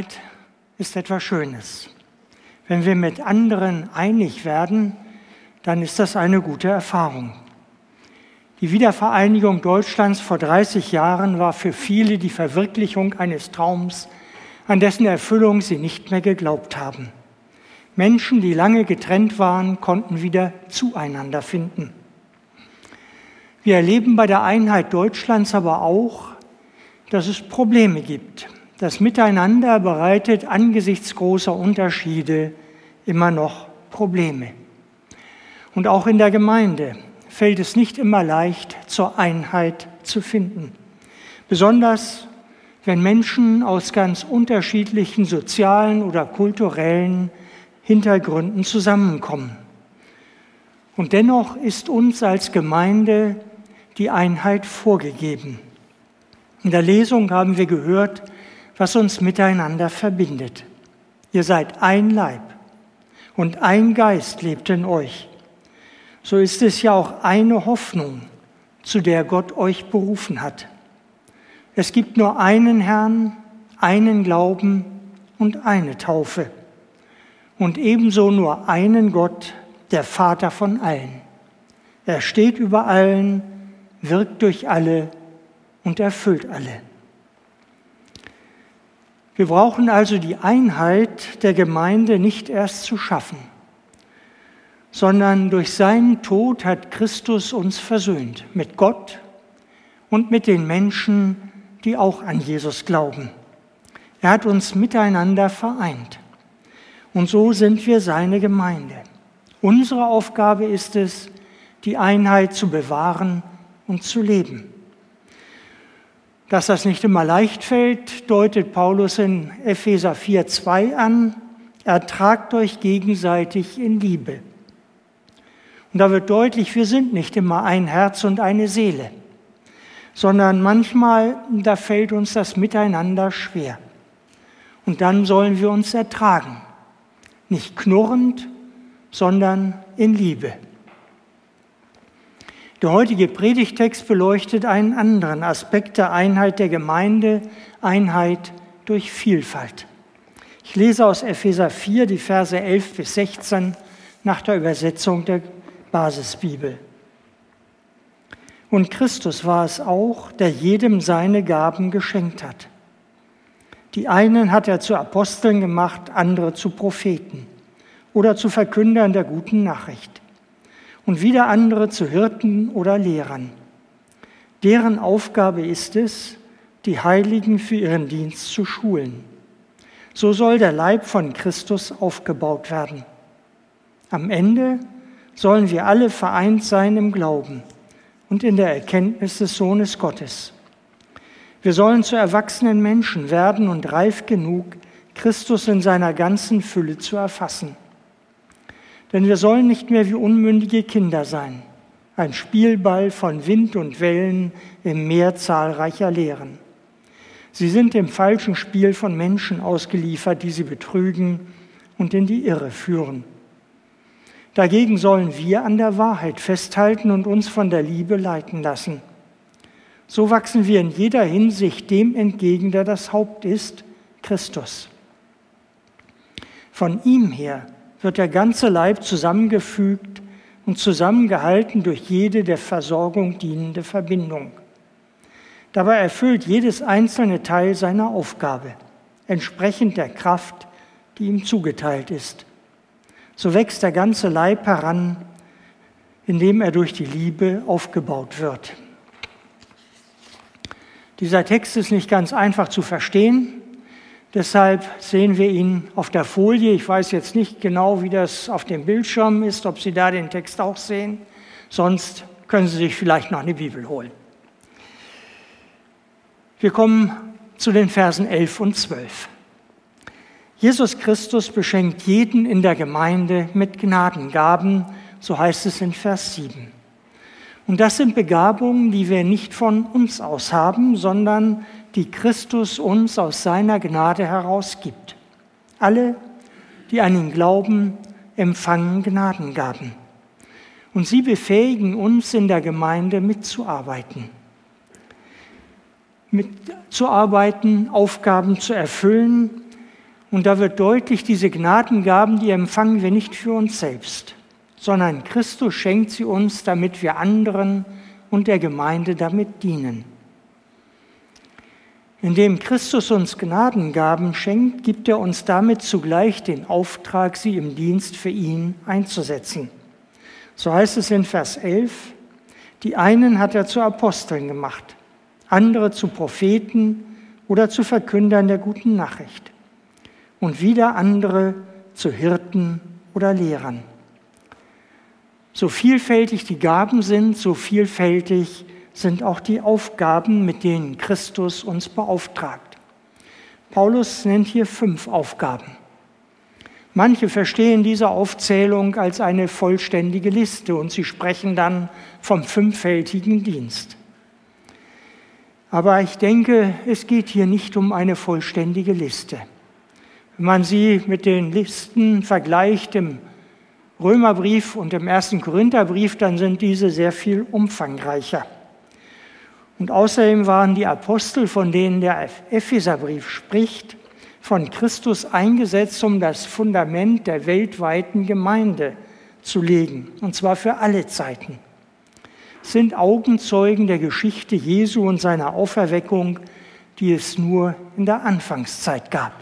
Einheit ist etwas Schönes. Wenn wir mit anderen einig werden, dann ist das eine gute Erfahrung. Die Wiedervereinigung Deutschlands vor 30 Jahren war für viele die Verwirklichung eines Traums, an dessen Erfüllung sie nicht mehr geglaubt haben. Menschen, die lange getrennt waren, konnten wieder zueinander finden. Wir erleben bei der Einheit Deutschlands aber auch, dass es Probleme gibt. Das Miteinander bereitet angesichts großer Unterschiede immer noch Probleme. Und auch in der Gemeinde fällt es nicht immer leicht, zur Einheit zu finden. Besonders wenn Menschen aus ganz unterschiedlichen sozialen oder kulturellen Hintergründen zusammenkommen. Und dennoch ist uns als Gemeinde die Einheit vorgegeben. In der Lesung haben wir gehört, was uns miteinander verbindet. Ihr seid ein Leib und ein Geist lebt in euch. So ist es ja auch eine Hoffnung, zu der Gott euch berufen hat. Es gibt nur einen Herrn, einen Glauben und eine Taufe. Und ebenso nur einen Gott, der Vater von allen. Er steht über allen, wirkt durch alle und erfüllt alle. Wir brauchen also die Einheit der Gemeinde nicht erst zu schaffen, sondern durch seinen Tod hat Christus uns versöhnt mit Gott und mit den Menschen, die auch an Jesus glauben. Er hat uns miteinander vereint. Und so sind wir seine Gemeinde. Unsere Aufgabe ist es, die Einheit zu bewahren und zu leben. Dass das nicht immer leicht fällt, deutet Paulus in Epheser 4,2 an. Ertragt euch gegenseitig in Liebe. Und da wird deutlich, wir sind nicht immer ein Herz und eine Seele, sondern manchmal, da fällt uns das Miteinander schwer. Und dann sollen wir uns ertragen. Nicht knurrend, sondern in Liebe. Der heutige Predigtext beleuchtet einen anderen Aspekt der Einheit der Gemeinde, Einheit durch Vielfalt. Ich lese aus Epheser 4 die Verse 11 bis 16 nach der Übersetzung der Basisbibel. Und Christus war es auch, der jedem seine Gaben geschenkt hat. Die einen hat er zu Aposteln gemacht, andere zu Propheten oder zu Verkündern der guten Nachricht und wieder andere zu Hirten oder Lehrern. Deren Aufgabe ist es, die Heiligen für ihren Dienst zu schulen. So soll der Leib von Christus aufgebaut werden. Am Ende sollen wir alle vereint sein im Glauben und in der Erkenntnis des Sohnes Gottes. Wir sollen zu erwachsenen Menschen werden und reif genug, Christus in seiner ganzen Fülle zu erfassen. Denn wir sollen nicht mehr wie unmündige Kinder sein, ein Spielball von Wind und Wellen im Meer zahlreicher Lehren. Sie sind dem falschen Spiel von Menschen ausgeliefert, die sie betrügen und in die Irre führen. Dagegen sollen wir an der Wahrheit festhalten und uns von der Liebe leiten lassen. So wachsen wir in jeder Hinsicht dem entgegen, der das Haupt ist, Christus. Von ihm her wird der ganze Leib zusammengefügt und zusammengehalten durch jede der Versorgung dienende Verbindung. Dabei erfüllt jedes einzelne Teil seine Aufgabe, entsprechend der Kraft, die ihm zugeteilt ist. So wächst der ganze Leib heran, indem er durch die Liebe aufgebaut wird. Dieser Text ist nicht ganz einfach zu verstehen. Deshalb sehen wir ihn auf der Folie. Ich weiß jetzt nicht genau, wie das auf dem Bildschirm ist, ob Sie da den Text auch sehen. Sonst können Sie sich vielleicht noch eine Bibel holen. Wir kommen zu den Versen 11 und 12. Jesus Christus beschenkt jeden in der Gemeinde mit Gnadengaben, so heißt es in Vers 7. Und das sind Begabungen, die wir nicht von uns aus haben, sondern die Christus uns aus seiner Gnade herausgibt. Alle, die an ihn glauben, empfangen Gnadengaben. Und sie befähigen uns in der Gemeinde mitzuarbeiten. Mitzuarbeiten, Aufgaben zu erfüllen, und da wird deutlich, diese Gnadengaben, die empfangen wir nicht für uns selbst, sondern Christus schenkt sie uns, damit wir anderen und der Gemeinde damit dienen. Indem Christus uns Gnadengaben schenkt, gibt er uns damit zugleich den Auftrag, sie im Dienst für ihn einzusetzen. So heißt es in Vers 11, die einen hat er zu Aposteln gemacht, andere zu Propheten oder zu Verkündern der guten Nachricht und wieder andere zu Hirten oder Lehrern. So vielfältig die Gaben sind, so vielfältig sind auch die Aufgaben, mit denen Christus uns beauftragt. Paulus nennt hier fünf Aufgaben. Manche verstehen diese Aufzählung als eine vollständige Liste und sie sprechen dann vom fünffältigen Dienst. Aber ich denke, es geht hier nicht um eine vollständige Liste. Wenn man sie mit den Listen vergleicht im Römerbrief und im ersten Korintherbrief, dann sind diese sehr viel umfangreicher. Und außerdem waren die Apostel, von denen der Epheserbrief spricht, von Christus eingesetzt, um das Fundament der weltweiten Gemeinde zu legen, und zwar für alle Zeiten. Sind Augenzeugen der Geschichte Jesu und seiner Auferweckung, die es nur in der Anfangszeit gab.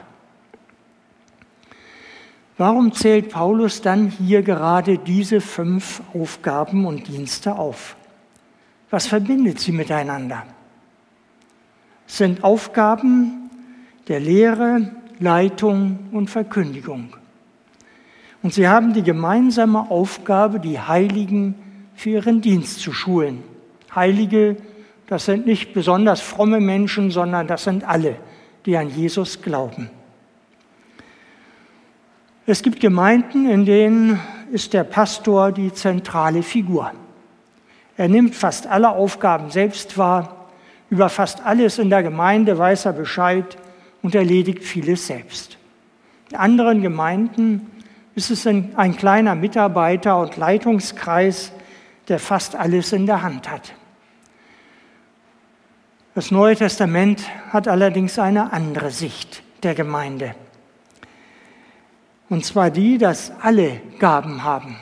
Warum zählt Paulus dann hier gerade diese fünf Aufgaben und Dienste auf? Was verbindet sie miteinander? Sind Aufgaben der Lehre, Leitung und Verkündigung. Und sie haben die gemeinsame Aufgabe, die Heiligen für ihren Dienst zu schulen. Heilige, das sind nicht besonders fromme Menschen, sondern das sind alle, die an Jesus glauben. Es gibt Gemeinden, in denen ist der Pastor die zentrale Figur. Er nimmt fast alle Aufgaben selbst wahr, über fast alles in der Gemeinde weiß er Bescheid und erledigt vieles selbst. In anderen Gemeinden ist es ein, ein kleiner Mitarbeiter und Leitungskreis, der fast alles in der Hand hat. Das Neue Testament hat allerdings eine andere Sicht der Gemeinde. Und zwar die, dass alle Gaben haben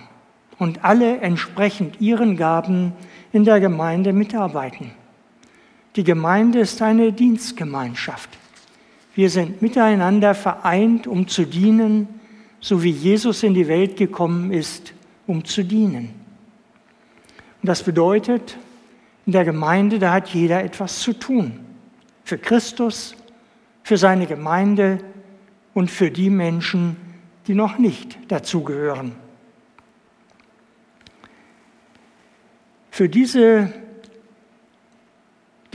und alle entsprechend ihren Gaben in der Gemeinde mitarbeiten. Die Gemeinde ist eine Dienstgemeinschaft. Wir sind miteinander vereint, um zu dienen, so wie Jesus in die Welt gekommen ist, um zu dienen. Und das bedeutet, in der Gemeinde, da hat jeder etwas zu tun. Für Christus, für seine Gemeinde und für die Menschen, die noch nicht dazugehören. Für diese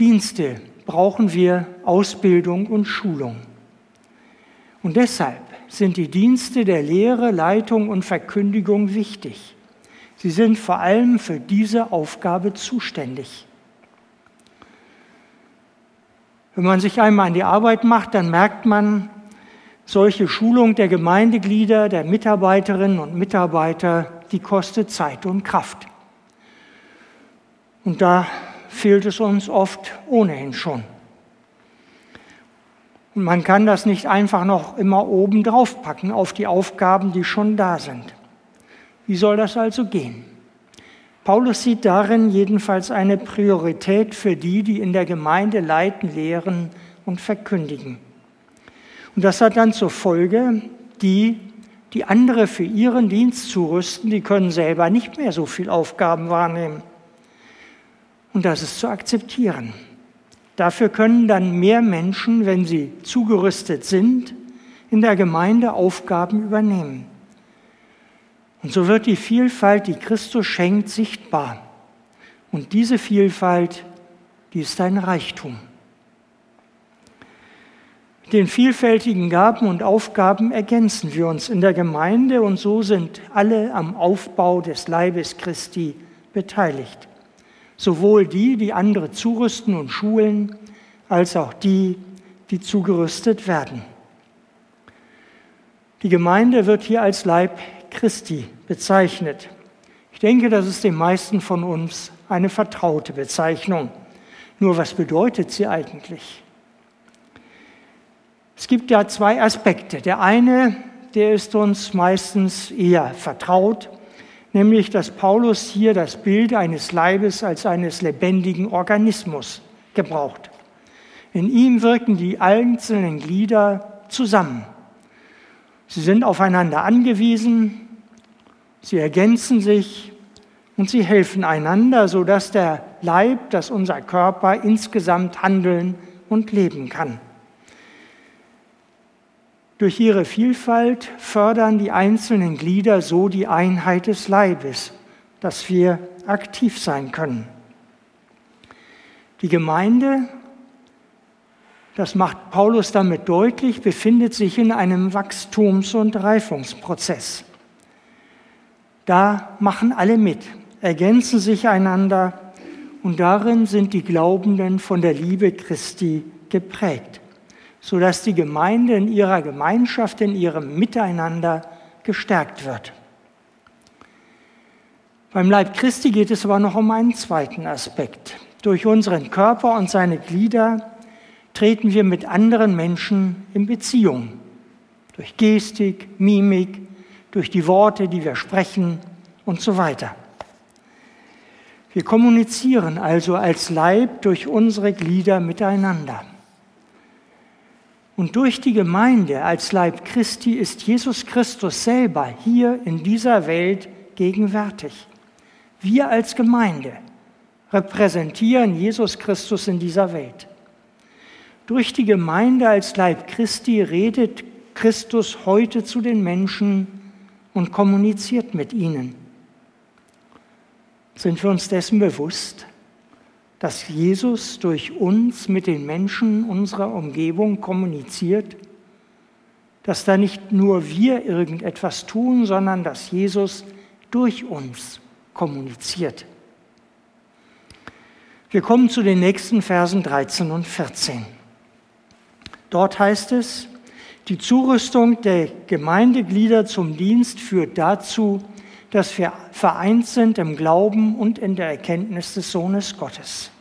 Dienste brauchen wir Ausbildung und Schulung. Und deshalb sind die Dienste der Lehre, Leitung und Verkündigung wichtig. Sie sind vor allem für diese Aufgabe zuständig. Wenn man sich einmal an die Arbeit macht, dann merkt man, solche Schulung der Gemeindeglieder, der Mitarbeiterinnen und Mitarbeiter, die kostet Zeit und Kraft. Und da fehlt es uns oft ohnehin schon. Und man kann das nicht einfach noch immer oben drauf packen auf die Aufgaben, die schon da sind. Wie soll das also gehen? Paulus sieht darin jedenfalls eine Priorität für die, die in der Gemeinde leiten, lehren und verkündigen. Und das hat dann zur Folge, die, die andere für ihren Dienst zurüsten, die können selber nicht mehr so viel Aufgaben wahrnehmen. Und das ist zu akzeptieren. Dafür können dann mehr Menschen, wenn sie zugerüstet sind, in der Gemeinde Aufgaben übernehmen. Und so wird die Vielfalt, die Christus schenkt, sichtbar. Und diese Vielfalt, die ist ein Reichtum. Mit den vielfältigen Gaben und Aufgaben ergänzen wir uns in der Gemeinde und so sind alle am Aufbau des Leibes Christi beteiligt. Sowohl die, die andere zurüsten und schulen, als auch die, die zugerüstet werden. Die Gemeinde wird hier als Leib Christi bezeichnet. Ich denke, das ist den meisten von uns eine vertraute Bezeichnung. Nur was bedeutet sie eigentlich? Es gibt ja zwei Aspekte. Der eine, der ist uns meistens eher vertraut, nämlich dass Paulus hier das Bild eines Leibes als eines lebendigen Organismus gebraucht. In ihm wirken die einzelnen Glieder zusammen. Sie sind aufeinander angewiesen, sie ergänzen sich und sie helfen einander, sodass der Leib, dass unser Körper insgesamt handeln und leben kann. Durch ihre Vielfalt fördern die einzelnen Glieder so die Einheit des Leibes, dass wir aktiv sein können. Die Gemeinde das macht Paulus damit deutlich, befindet sich in einem Wachstums- und Reifungsprozess. Da machen alle mit, ergänzen sich einander und darin sind die Glaubenden von der Liebe Christi geprägt, sodass die Gemeinde in ihrer Gemeinschaft, in ihrem Miteinander gestärkt wird. Beim Leib Christi geht es aber noch um einen zweiten Aspekt. Durch unseren Körper und seine Glieder treten wir mit anderen Menschen in Beziehung. Durch Gestik, Mimik, durch die Worte, die wir sprechen und so weiter. Wir kommunizieren also als Leib durch unsere Glieder miteinander. Und durch die Gemeinde als Leib Christi ist Jesus Christus selber hier in dieser Welt gegenwärtig. Wir als Gemeinde repräsentieren Jesus Christus in dieser Welt. Durch die Gemeinde als Leib Christi redet Christus heute zu den Menschen und kommuniziert mit ihnen. Sind wir uns dessen bewusst, dass Jesus durch uns mit den Menschen unserer Umgebung kommuniziert? Dass da nicht nur wir irgendetwas tun, sondern dass Jesus durch uns kommuniziert. Wir kommen zu den nächsten Versen 13 und 14. Dort heißt es, die Zurüstung der Gemeindeglieder zum Dienst führt dazu, dass wir vereint sind im Glauben und in der Erkenntnis des Sohnes Gottes.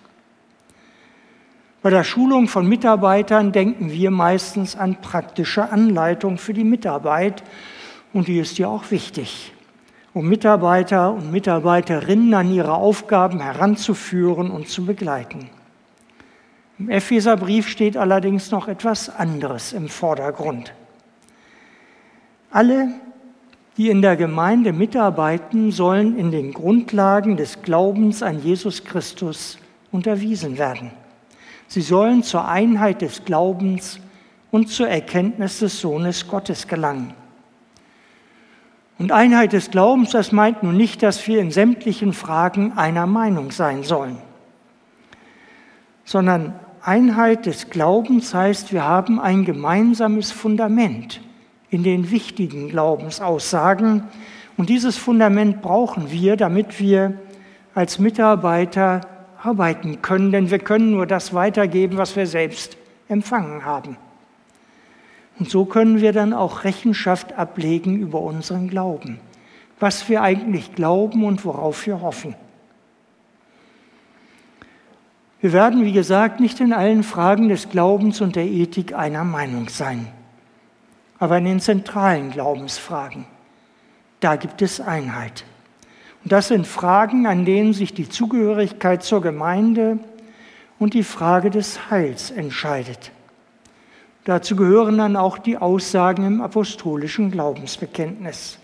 Bei der Schulung von Mitarbeitern denken wir meistens an praktische Anleitung für die Mitarbeit und die ist ja auch wichtig, um Mitarbeiter und Mitarbeiterinnen an ihre Aufgaben heranzuführen und zu begleiten. Im Epheserbrief steht allerdings noch etwas anderes im Vordergrund. Alle, die in der Gemeinde mitarbeiten, sollen in den Grundlagen des Glaubens an Jesus Christus unterwiesen werden. Sie sollen zur Einheit des Glaubens und zur Erkenntnis des Sohnes Gottes gelangen. Und Einheit des Glaubens, das meint nun nicht, dass wir in sämtlichen Fragen einer Meinung sein sollen, sondern Einheit des Glaubens heißt, wir haben ein gemeinsames Fundament in den wichtigen Glaubensaussagen. Und dieses Fundament brauchen wir, damit wir als Mitarbeiter arbeiten können, denn wir können nur das weitergeben, was wir selbst empfangen haben. Und so können wir dann auch Rechenschaft ablegen über unseren Glauben, was wir eigentlich glauben und worauf wir hoffen. Wir werden, wie gesagt, nicht in allen Fragen des Glaubens und der Ethik einer Meinung sein, aber in den zentralen Glaubensfragen, da gibt es Einheit. Das sind Fragen, an denen sich die Zugehörigkeit zur Gemeinde und die Frage des Heils entscheidet. Dazu gehören dann auch die Aussagen im apostolischen Glaubensbekenntnis.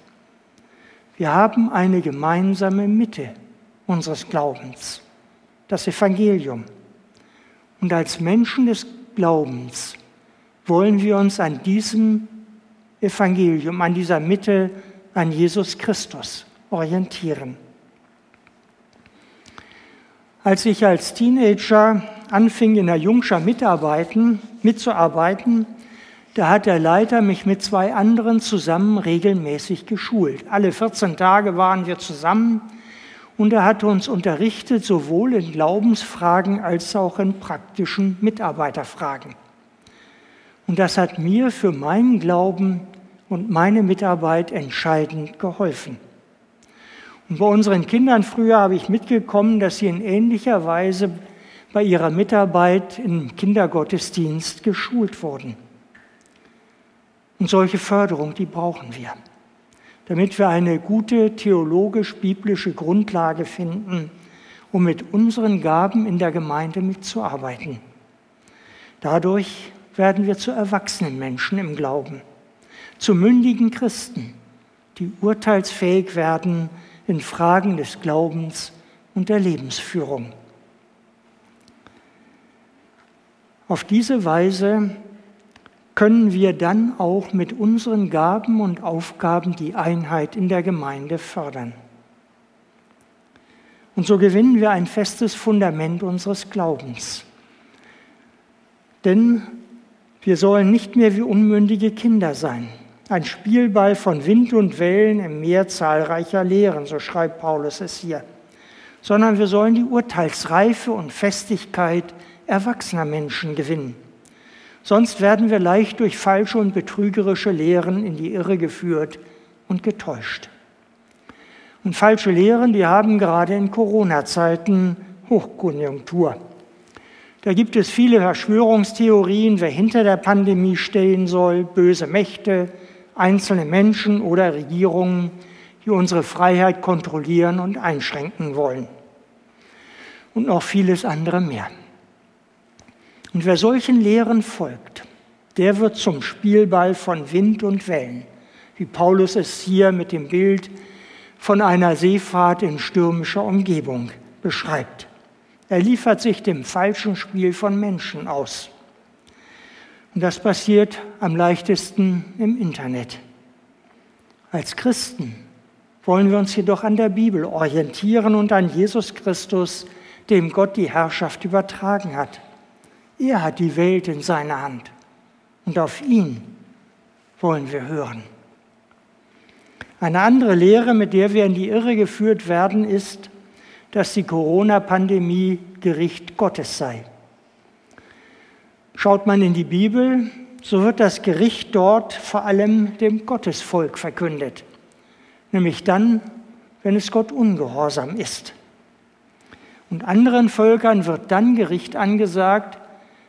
Wir haben eine gemeinsame Mitte unseres Glaubens das Evangelium. Und als Menschen des Glaubens wollen wir uns an diesem Evangelium, an dieser Mitte, an Jesus Christus orientieren. Als ich als Teenager anfing, in der Jungscher mitzuarbeiten, da hat der Leiter mich mit zwei anderen zusammen regelmäßig geschult. Alle 14 Tage waren wir zusammen und er hat uns unterrichtet, sowohl in Glaubensfragen als auch in praktischen Mitarbeiterfragen. Und das hat mir für meinen Glauben und meine Mitarbeit entscheidend geholfen. Und bei unseren Kindern früher habe ich mitgekommen, dass sie in ähnlicher Weise bei ihrer Mitarbeit im Kindergottesdienst geschult wurden. Und solche Förderung, die brauchen wir, damit wir eine gute theologisch-biblische Grundlage finden, um mit unseren Gaben in der Gemeinde mitzuarbeiten. Dadurch werden wir zu erwachsenen Menschen im Glauben, zu mündigen Christen, die urteilsfähig werden in Fragen des Glaubens und der Lebensführung. Auf diese Weise können wir dann auch mit unseren Gaben und Aufgaben die Einheit in der Gemeinde fördern. Und so gewinnen wir ein festes Fundament unseres Glaubens. Denn wir sollen nicht mehr wie unmündige Kinder sein, ein Spielball von Wind und Wellen im Meer zahlreicher Lehren, so schreibt Paulus es hier, sondern wir sollen die Urteilsreife und Festigkeit erwachsener Menschen gewinnen. Sonst werden wir leicht durch falsche und betrügerische Lehren in die Irre geführt und getäuscht. Und falsche Lehren, die haben gerade in Corona-Zeiten Hochkonjunktur. Da gibt es viele Verschwörungstheorien, wer hinter der Pandemie stehen soll, böse Mächte, einzelne Menschen oder Regierungen, die unsere Freiheit kontrollieren und einschränken wollen. Und noch vieles andere mehr. Und wer solchen Lehren folgt, der wird zum Spielball von Wind und Wellen, wie Paulus es hier mit dem Bild von einer Seefahrt in stürmischer Umgebung beschreibt. Er liefert sich dem falschen Spiel von Menschen aus. Und das passiert am leichtesten im Internet. Als Christen wollen wir uns jedoch an der Bibel orientieren und an Jesus Christus, dem Gott die Herrschaft übertragen hat. Er hat die Welt in seiner Hand und auf ihn wollen wir hören. Eine andere Lehre, mit der wir in die Irre geführt werden, ist, dass die Corona-Pandemie Gericht Gottes sei. Schaut man in die Bibel, so wird das Gericht dort vor allem dem Gottesvolk verkündet, nämlich dann, wenn es Gott ungehorsam ist. Und anderen Völkern wird dann Gericht angesagt,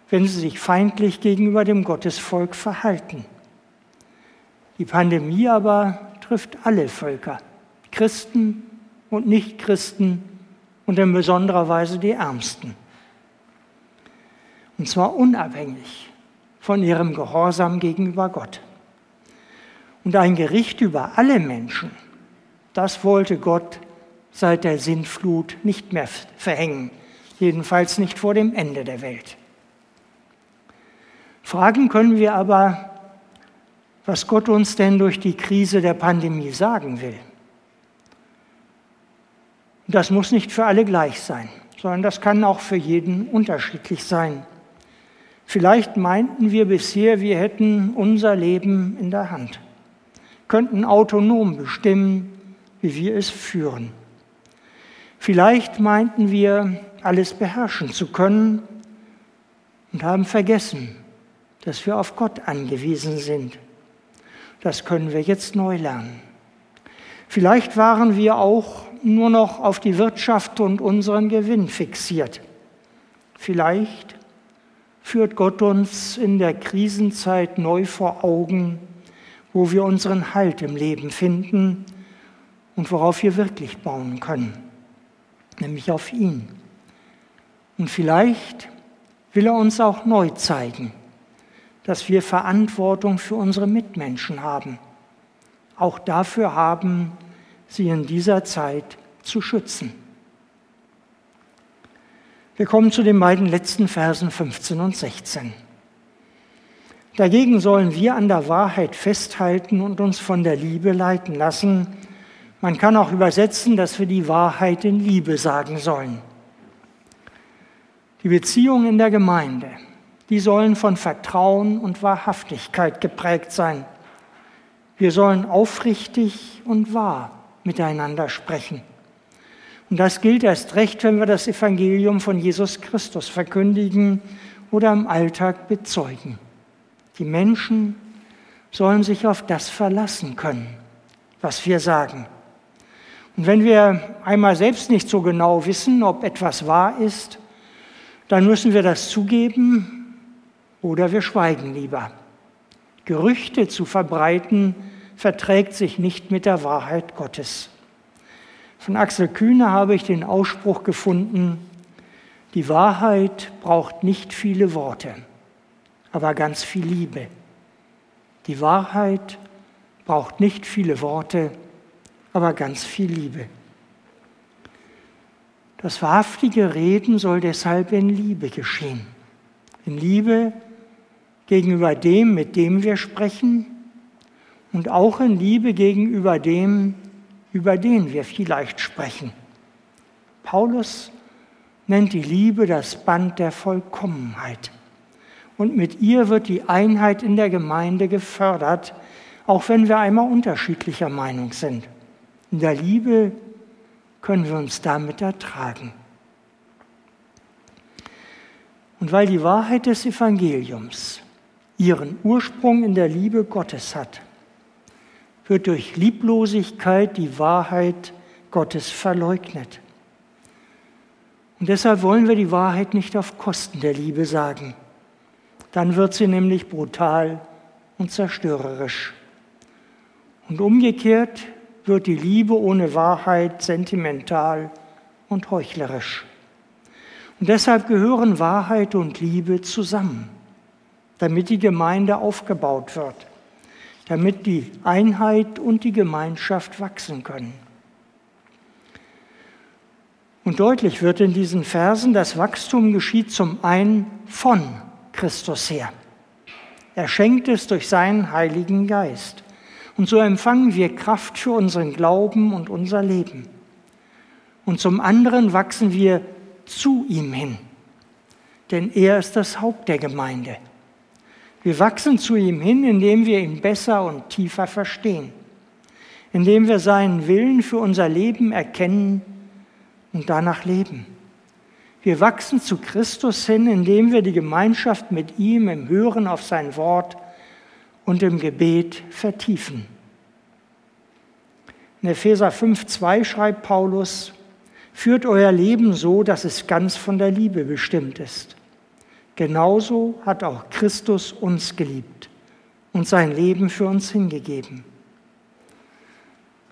wenn sie sich feindlich gegenüber dem Gottesvolk verhalten. Die Pandemie aber trifft alle Völker, Christen und Nichtchristen und in besonderer Weise die Ärmsten. Und zwar unabhängig von ihrem Gehorsam gegenüber Gott. Und ein Gericht über alle Menschen, das wollte Gott seit der Sintflut nicht mehr verhängen, jedenfalls nicht vor dem Ende der Welt. Fragen können wir aber, was Gott uns denn durch die Krise der Pandemie sagen will. Das muss nicht für alle gleich sein, sondern das kann auch für jeden unterschiedlich sein. Vielleicht meinten wir bisher, wir hätten unser Leben in der Hand, könnten autonom bestimmen, wie wir es führen. Vielleicht meinten wir, alles beherrschen zu können und haben vergessen, dass wir auf Gott angewiesen sind. Das können wir jetzt neu lernen. Vielleicht waren wir auch nur noch auf die Wirtschaft und unseren Gewinn fixiert. Vielleicht führt Gott uns in der Krisenzeit neu vor Augen, wo wir unseren Halt im Leben finden und worauf wir wirklich bauen können, nämlich auf ihn. Und vielleicht will er uns auch neu zeigen, dass wir Verantwortung für unsere Mitmenschen haben. Auch dafür haben, sie in dieser Zeit zu schützen. Wir kommen zu den beiden letzten Versen 15 und 16. Dagegen sollen wir an der Wahrheit festhalten und uns von der Liebe leiten lassen. Man kann auch übersetzen, dass wir die Wahrheit in Liebe sagen sollen. Die Beziehung in der Gemeinde die sollen von Vertrauen und Wahrhaftigkeit geprägt sein. Wir sollen aufrichtig und wahr miteinander sprechen. Und das gilt erst recht, wenn wir das Evangelium von Jesus Christus verkündigen oder im Alltag bezeugen. Die Menschen sollen sich auf das verlassen können, was wir sagen. Und wenn wir einmal selbst nicht so genau wissen, ob etwas wahr ist, dann müssen wir das zugeben oder wir schweigen lieber. Gerüchte zu verbreiten verträgt sich nicht mit der Wahrheit Gottes. Von Axel Kühne habe ich den Ausspruch gefunden, die Wahrheit braucht nicht viele Worte, aber ganz viel Liebe. Die Wahrheit braucht nicht viele Worte, aber ganz viel Liebe. Das wahrhaftige Reden soll deshalb in Liebe geschehen. In Liebe gegenüber dem, mit dem wir sprechen und auch in Liebe gegenüber dem, über den wir vielleicht sprechen. Paulus nennt die Liebe das Band der Vollkommenheit. Und mit ihr wird die Einheit in der Gemeinde gefördert, auch wenn wir einmal unterschiedlicher Meinung sind. In der Liebe können wir uns damit ertragen. Und weil die Wahrheit des Evangeliums ihren Ursprung in der Liebe Gottes hat, wird durch Lieblosigkeit die Wahrheit Gottes verleugnet. Und deshalb wollen wir die Wahrheit nicht auf Kosten der Liebe sagen. Dann wird sie nämlich brutal und zerstörerisch. Und umgekehrt wird die Liebe ohne Wahrheit sentimental und heuchlerisch. Und deshalb gehören Wahrheit und Liebe zusammen, damit die Gemeinde aufgebaut wird damit die Einheit und die Gemeinschaft wachsen können. Und deutlich wird in diesen Versen, das Wachstum geschieht zum einen von Christus her. Er schenkt es durch seinen Heiligen Geist. Und so empfangen wir Kraft für unseren Glauben und unser Leben. Und zum anderen wachsen wir zu ihm hin, denn er ist das Haupt der Gemeinde. Wir wachsen zu ihm hin, indem wir ihn besser und tiefer verstehen, indem wir seinen Willen für unser Leben erkennen und danach leben. Wir wachsen zu Christus hin, indem wir die Gemeinschaft mit ihm im Hören auf sein Wort und im Gebet vertiefen. In Epheser 5,2 schreibt Paulus, führt euer Leben so, dass es ganz von der Liebe bestimmt ist. Genauso hat auch Christus uns geliebt und sein Leben für uns hingegeben.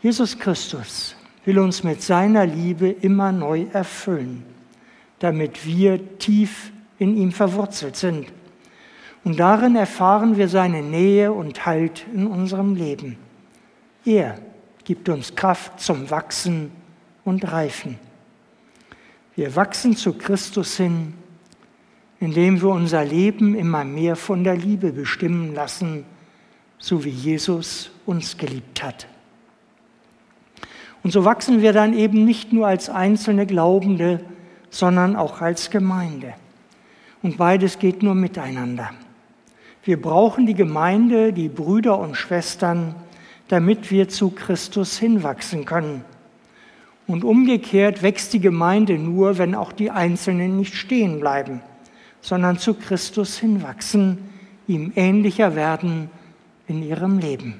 Jesus Christus will uns mit seiner Liebe immer neu erfüllen, damit wir tief in ihm verwurzelt sind. Und darin erfahren wir seine Nähe und Halt in unserem Leben. Er gibt uns Kraft zum Wachsen und Reifen. Wir wachsen zu Christus hin indem wir unser Leben immer mehr von der Liebe bestimmen lassen, so wie Jesus uns geliebt hat. Und so wachsen wir dann eben nicht nur als einzelne Glaubende, sondern auch als Gemeinde. Und beides geht nur miteinander. Wir brauchen die Gemeinde, die Brüder und Schwestern, damit wir zu Christus hinwachsen können. Und umgekehrt wächst die Gemeinde nur, wenn auch die Einzelnen nicht stehen bleiben sondern zu Christus hinwachsen, ihm ähnlicher werden in ihrem Leben.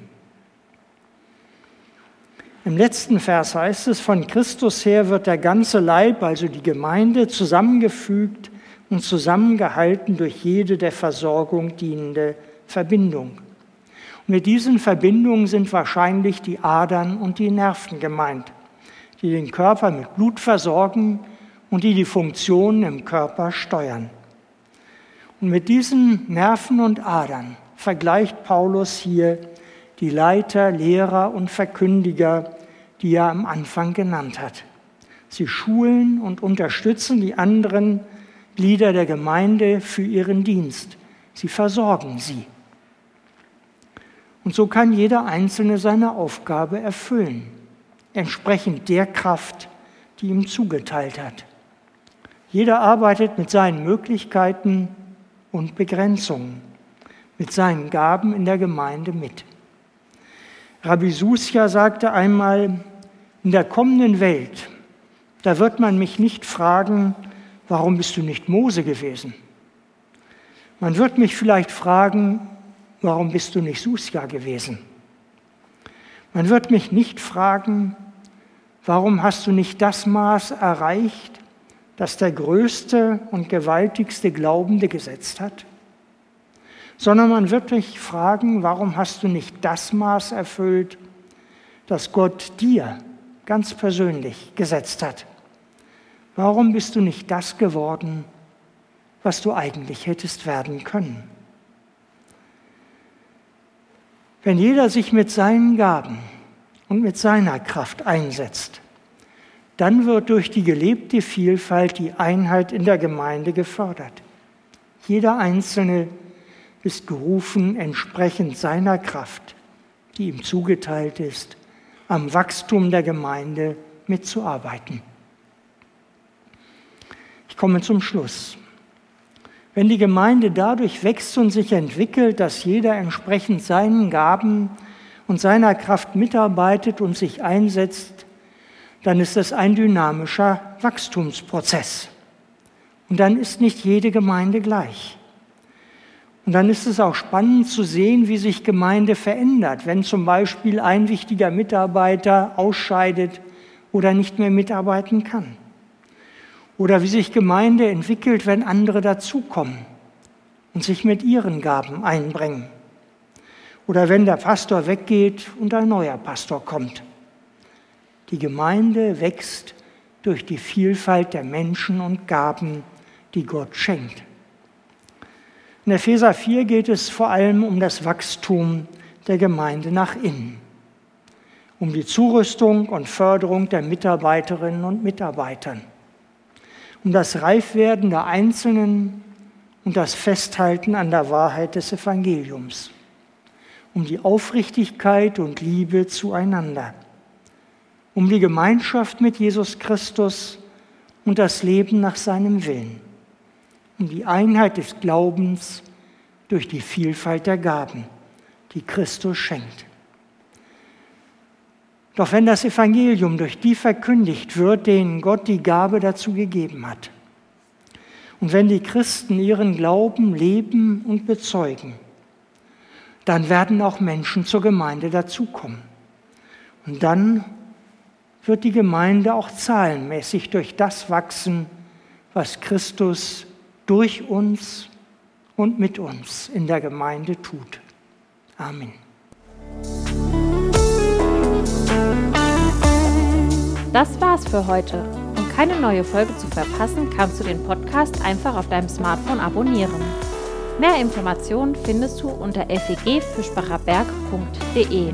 Im letzten Vers heißt es, von Christus her wird der ganze Leib, also die Gemeinde, zusammengefügt und zusammengehalten durch jede der Versorgung dienende Verbindung. Und mit diesen Verbindungen sind wahrscheinlich die Adern und die Nerven gemeint, die den Körper mit Blut versorgen und die die Funktionen im Körper steuern. Und mit diesen Nerven und Adern vergleicht Paulus hier die Leiter, Lehrer und Verkündiger, die er am Anfang genannt hat. Sie schulen und unterstützen die anderen Glieder der Gemeinde für ihren Dienst. Sie versorgen sie. Und so kann jeder Einzelne seine Aufgabe erfüllen, entsprechend der Kraft, die ihm zugeteilt hat. Jeder arbeitet mit seinen Möglichkeiten und Begrenzungen mit seinen Gaben in der Gemeinde mit. Rabbi Susia sagte einmal, in der kommenden Welt, da wird man mich nicht fragen, warum bist du nicht Mose gewesen? Man wird mich vielleicht fragen, warum bist du nicht Susia gewesen? Man wird mich nicht fragen, warum hast du nicht das Maß erreicht, das der größte und gewaltigste Glaubende gesetzt hat? Sondern man wird mich fragen, warum hast du nicht das Maß erfüllt, das Gott dir ganz persönlich gesetzt hat? Warum bist du nicht das geworden, was du eigentlich hättest werden können? Wenn jeder sich mit seinen Gaben und mit seiner Kraft einsetzt, dann wird durch die gelebte Vielfalt die Einheit in der Gemeinde gefördert. Jeder Einzelne ist gerufen, entsprechend seiner Kraft, die ihm zugeteilt ist, am Wachstum der Gemeinde mitzuarbeiten. Ich komme zum Schluss. Wenn die Gemeinde dadurch wächst und sich entwickelt, dass jeder entsprechend seinen Gaben und seiner Kraft mitarbeitet und sich einsetzt, dann ist das ein dynamischer Wachstumsprozess. Und dann ist nicht jede Gemeinde gleich. Und dann ist es auch spannend zu sehen, wie sich Gemeinde verändert, wenn zum Beispiel ein wichtiger Mitarbeiter ausscheidet oder nicht mehr mitarbeiten kann. Oder wie sich Gemeinde entwickelt, wenn andere dazukommen und sich mit ihren Gaben einbringen. Oder wenn der Pastor weggeht und ein neuer Pastor kommt. Die Gemeinde wächst durch die Vielfalt der Menschen und Gaben, die Gott schenkt. In Epheser 4 geht es vor allem um das Wachstum der Gemeinde nach innen, um die Zurüstung und Förderung der Mitarbeiterinnen und Mitarbeitern um das Reifwerden der Einzelnen und das Festhalten an der Wahrheit des Evangeliums, um die Aufrichtigkeit und Liebe zueinander, um die Gemeinschaft mit Jesus Christus und das Leben nach seinem Willen, um die Einheit des Glaubens durch die Vielfalt der Gaben, die Christus schenkt. Doch wenn das Evangelium durch die verkündigt wird, denen Gott die Gabe dazu gegeben hat, und wenn die Christen ihren Glauben leben und bezeugen, dann werden auch Menschen zur Gemeinde dazukommen. Und dann wird die Gemeinde auch zahlenmäßig durch das wachsen, was Christus durch uns und mit uns in der Gemeinde tut. Amen. Das war's für heute. Um keine neue Folge zu verpassen, kannst du den Podcast einfach auf deinem Smartphone abonnieren. Mehr Informationen findest du unter fegfischbacherberg.de.